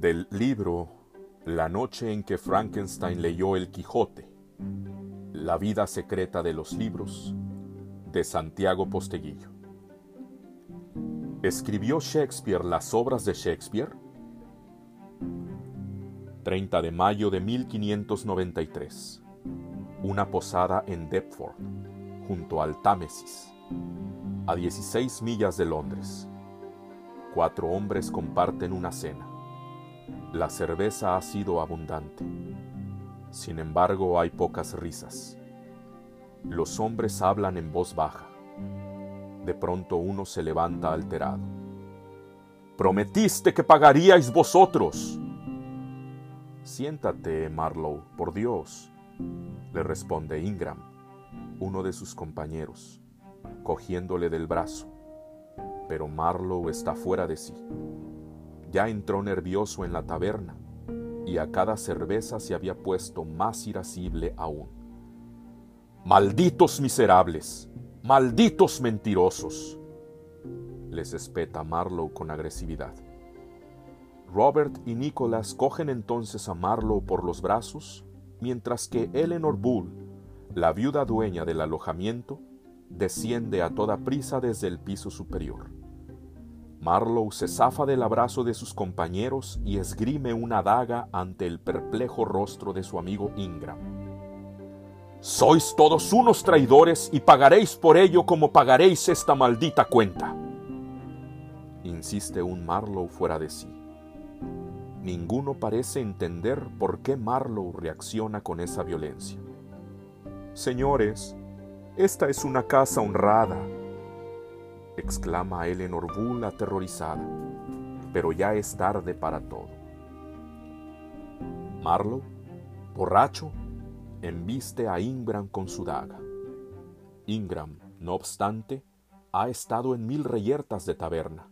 Del libro La noche en que Frankenstein leyó El Quijote, La vida secreta de los libros, de Santiago Posteguillo. ¿Escribió Shakespeare las obras de Shakespeare? 30 de mayo de 1593. Una posada en Deptford, junto al Támesis, a 16 millas de Londres. Cuatro hombres comparten una cena. La cerveza ha sido abundante. Sin embargo, hay pocas risas. Los hombres hablan en voz baja. De pronto uno se levanta alterado. Prometiste que pagaríais vosotros. Siéntate, Marlowe, por Dios, le responde Ingram, uno de sus compañeros, cogiéndole del brazo. Pero Marlowe está fuera de sí. Ya entró nervioso en la taberna y a cada cerveza se había puesto más irascible aún. Malditos miserables, malditos mentirosos, les espeta Marlowe con agresividad. Robert y Nicholas cogen entonces a Marlowe por los brazos, mientras que Eleanor Bull, la viuda dueña del alojamiento, desciende a toda prisa desde el piso superior. Marlowe se zafa del abrazo de sus compañeros y esgrime una daga ante el perplejo rostro de su amigo Ingram. Sois todos unos traidores y pagaréis por ello como pagaréis esta maldita cuenta. Insiste un Marlowe fuera de sí. Ninguno parece entender por qué Marlowe reacciona con esa violencia. Señores, esta es una casa honrada, exclama Eleanor Bull aterrorizada, pero ya es tarde para todo. Marlowe, borracho, embiste a Ingram con su daga. Ingram, no obstante, ha estado en mil reyertas de taberna.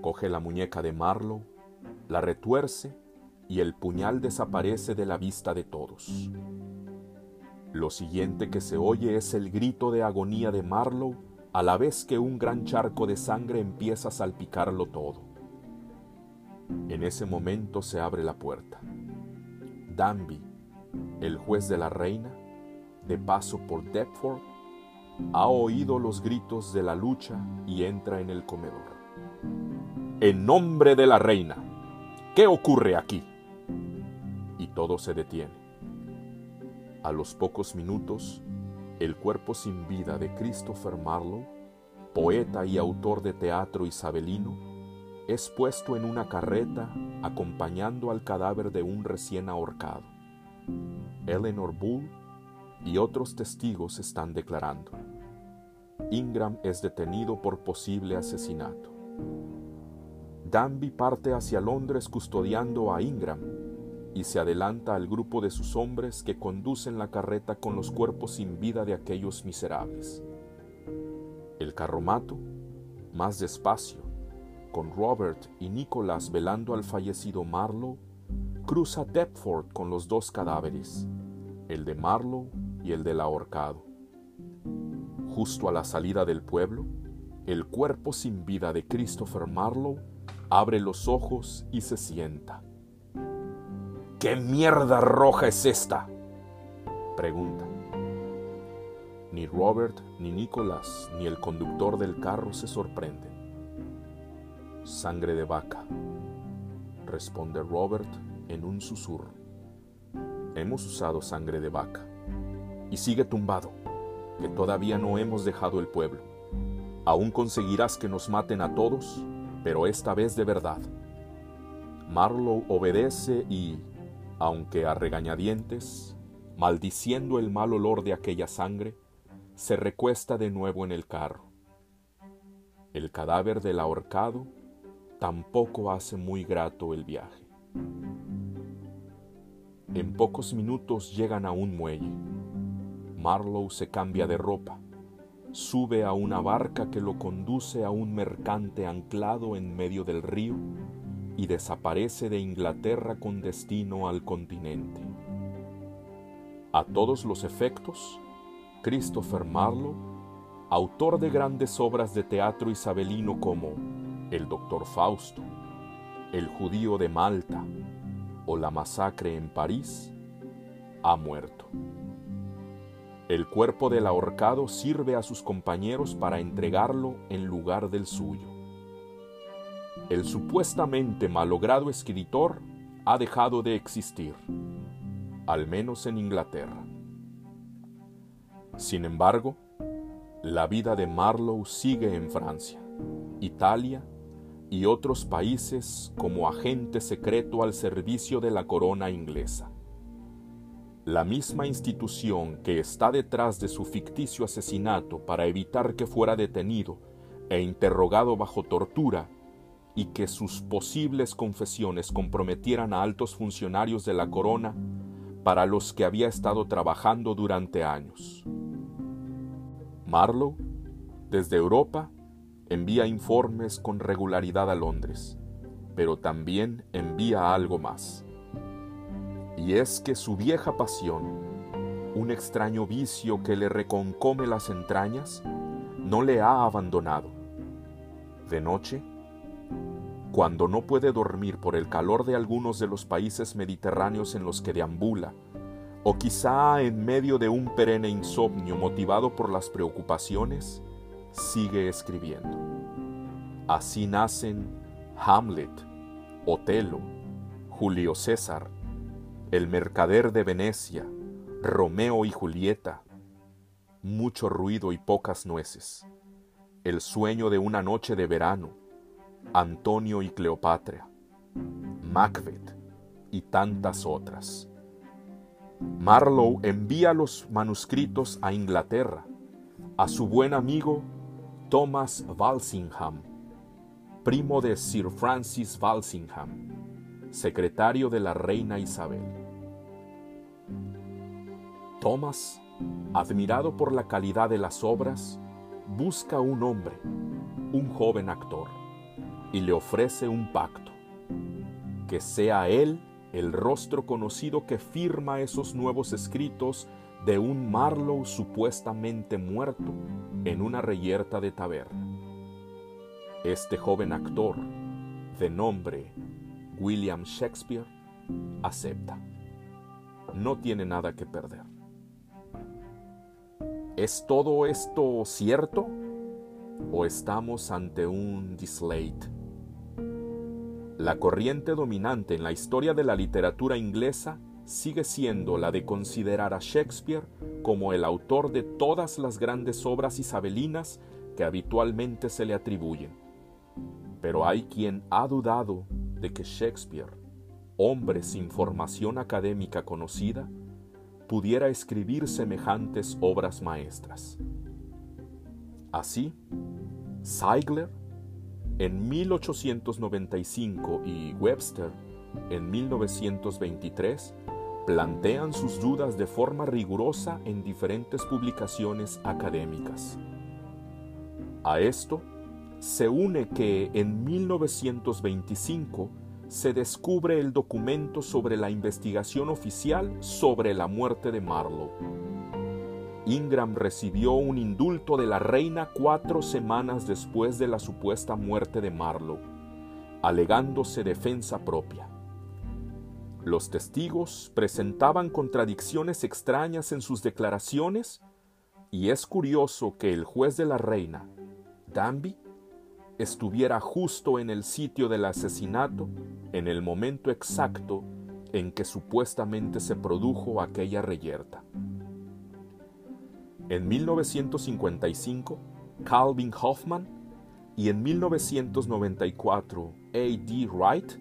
Coge la muñeca de Marlowe, la retuerce y el puñal desaparece de la vista de todos. Lo siguiente que se oye es el grito de agonía de Marlowe a la vez que un gran charco de sangre empieza a salpicarlo todo. En ese momento se abre la puerta. Danby, el juez de la reina, de paso por Deptford, ha oído los gritos de la lucha y entra en el comedor. En nombre de la reina, ¿qué ocurre aquí? Y todo se detiene. A los pocos minutos, el cuerpo sin vida de Christopher Marlowe, poeta y autor de teatro isabelino, es puesto en una carreta acompañando al cadáver de un recién ahorcado. Eleanor Bull y otros testigos están declarando. Ingram es detenido por posible asesinato. Danby parte hacia Londres custodiando a Ingram y se adelanta al grupo de sus hombres que conducen la carreta con los cuerpos sin vida de aquellos miserables. El carromato, más despacio, con Robert y Nicholas velando al fallecido Marlowe, cruza Deptford con los dos cadáveres, el de Marlowe y el del ahorcado. Justo a la salida del pueblo, el cuerpo sin vida de Christopher Marlowe abre los ojos y se sienta. ¿Qué mierda roja es esta? Pregunta. Ni Robert, ni Nicholas, ni el conductor del carro se sorprenden. Sangre de vaca, responde Robert en un susurro. Hemos usado sangre de vaca. Y sigue tumbado, que todavía no hemos dejado el pueblo. Aún conseguirás que nos maten a todos, pero esta vez de verdad. Marlowe obedece y, aunque a regañadientes, maldiciendo el mal olor de aquella sangre, se recuesta de nuevo en el carro. El cadáver del ahorcado tampoco hace muy grato el viaje. En pocos minutos llegan a un muelle. Marlowe se cambia de ropa, sube a una barca que lo conduce a un mercante anclado en medio del río y desaparece de Inglaterra con destino al continente. A todos los efectos, Christopher Marlowe, autor de grandes obras de teatro isabelino como El Doctor Fausto, el judío de Malta o la masacre en París, ha muerto. El cuerpo del ahorcado sirve a sus compañeros para entregarlo en lugar del suyo. El supuestamente malogrado escritor ha dejado de existir, al menos en Inglaterra. Sin embargo, la vida de Marlowe sigue en Francia, Italia y otros países como agente secreto al servicio de la corona inglesa. La misma institución que está detrás de su ficticio asesinato para evitar que fuera detenido e interrogado bajo tortura y que sus posibles confesiones comprometieran a altos funcionarios de la corona para los que había estado trabajando durante años. Marlowe, desde Europa, envía informes con regularidad a Londres, pero también envía algo más. Y es que su vieja pasión, un extraño vicio que le reconcome las entrañas, no le ha abandonado. De noche, cuando no puede dormir por el calor de algunos de los países mediterráneos en los que deambula, o quizá en medio de un perenne insomnio motivado por las preocupaciones, sigue escribiendo. Así nacen Hamlet, Otelo, Julio César, El mercader de Venecia, Romeo y Julieta, mucho ruido y pocas nueces, El sueño de una noche de verano, Antonio y Cleopatra, Macbeth y tantas otras. Marlowe envía los manuscritos a Inglaterra, a su buen amigo Thomas Walsingham, primo de Sir Francis Walsingham, secretario de la reina Isabel. Thomas, admirado por la calidad de las obras, busca un hombre, un joven actor, y le ofrece un pacto, que sea él el rostro conocido que firma esos nuevos escritos de un Marlowe supuestamente muerto en una reyerta de taberna. Este joven actor, de nombre William Shakespeare, acepta. No tiene nada que perder. ¿Es todo esto cierto? ¿O estamos ante un dislate? La corriente dominante en la historia de la literatura inglesa sigue siendo la de considerar a Shakespeare como el autor de todas las grandes obras isabelinas que habitualmente se le atribuyen. Pero hay quien ha dudado de que Shakespeare, hombre sin formación académica conocida, pudiera escribir semejantes obras maestras. Así, Seigler en 1895 y Webster en 1923 plantean sus dudas de forma rigurosa en diferentes publicaciones académicas. A esto se une que en 1925 se descubre el documento sobre la investigación oficial sobre la muerte de Marlowe. Ingram recibió un indulto de la reina cuatro semanas después de la supuesta muerte de Marlowe, alegándose defensa propia. Los testigos presentaban contradicciones extrañas en sus declaraciones y es curioso que el juez de la reina, Danby, estuviera justo en el sitio del asesinato en el momento exacto en que supuestamente se produjo aquella reyerta. En 1955, Calvin Hoffman y en 1994, A.D. Wright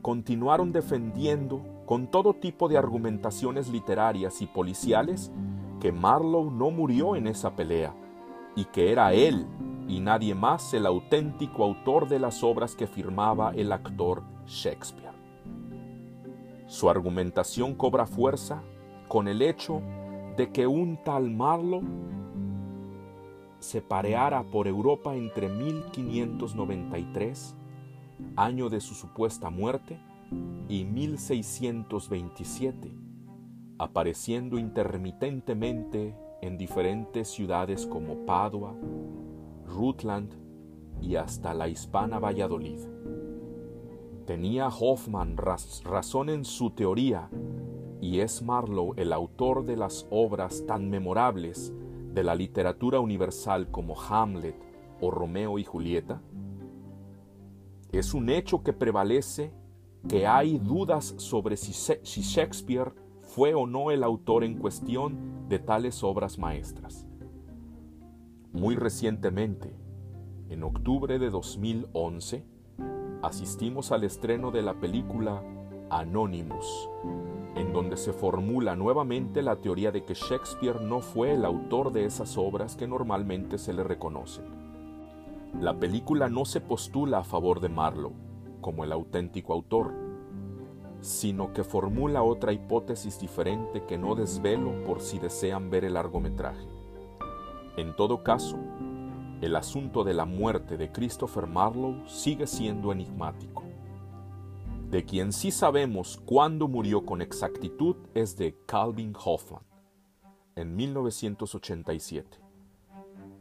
continuaron defendiendo con todo tipo de argumentaciones literarias y policiales que Marlowe no murió en esa pelea y que era él y nadie más el auténtico autor de las obras que firmaba el actor Shakespeare. Su argumentación cobra fuerza con el hecho de que un tal Marlowe se pareara por Europa entre 1593 año de su supuesta muerte, y 1627, apareciendo intermitentemente en diferentes ciudades como Padua, Rutland y hasta la hispana Valladolid. Tenía Hoffman razón en su teoría y es Marlowe el autor de las obras tan memorables de la literatura universal como Hamlet o Romeo y Julieta? Es un hecho que prevalece que hay dudas sobre si, Shakespeare fue o no el autor en cuestión de tales obras maestras. Muy recientemente, en octubre de 2011, asistimos al estreno de la película Anonymous, en donde se formula nuevamente la teoría de que Shakespeare no fue el autor de esas obras que normalmente se le reconocen. La película no se postula a favor de Marlowe como el auténtico autor, sino que formula otra hipótesis diferente que no desvelo por si desean ver el largometraje. En todo caso, el asunto de la muerte de Christopher Marlowe sigue siendo enigmático. De quien sí sabemos cuándo murió con exactitud es de Calvin Hoffman, en 1987.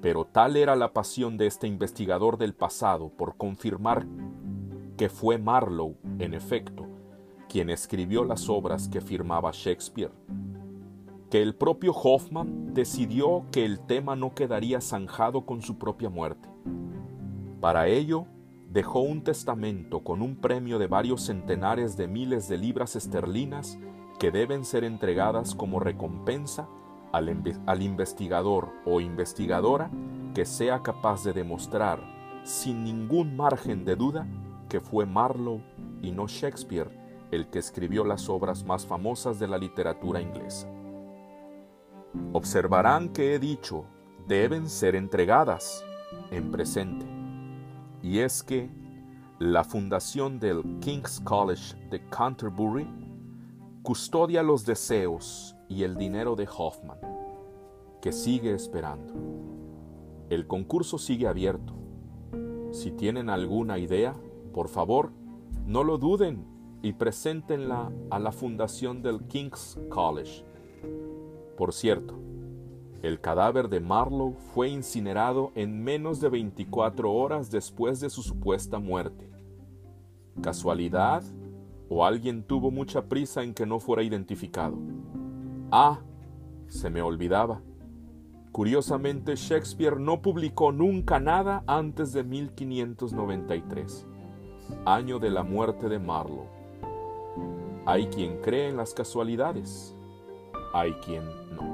Pero tal era la pasión de este investigador del pasado por confirmar que fue Marlowe, en efecto, quien escribió las obras que firmaba Shakespeare, que el propio Hoffman decidió que el tema no quedaría zanjado con su propia muerte. Para ello, dejó un testamento con un premio de varios centenares de miles de libras esterlinas que deben ser entregadas como recompensa al, al, investigador o investigadora que sea capaz de demostrar, sin ningún margen de duda, que fue Marlowe y no Shakespeare el que escribió las obras más famosas de la literatura inglesa. Observarán que he dicho, deben ser entregadas en presente y es que la fundación del King's College de Canterbury custodia los deseos y el dinero de Hoffman, que sigue esperando. El concurso sigue abierto. Si tienen alguna idea, por favor, no lo duden y preséntenla a la fundación del King's College. Por cierto, el cadáver de Marlowe fue incinerado en menos de 24 horas después de su supuesta muerte. ¿Casualidad? ¿O alguien tuvo mucha prisa en que no fuera identificado? Ah, se me olvidaba. Curiosamente, Shakespeare no publicó nunca nada antes de 1593, año de la muerte de Marlowe. Hay quien cree en las casualidades, hay quien no.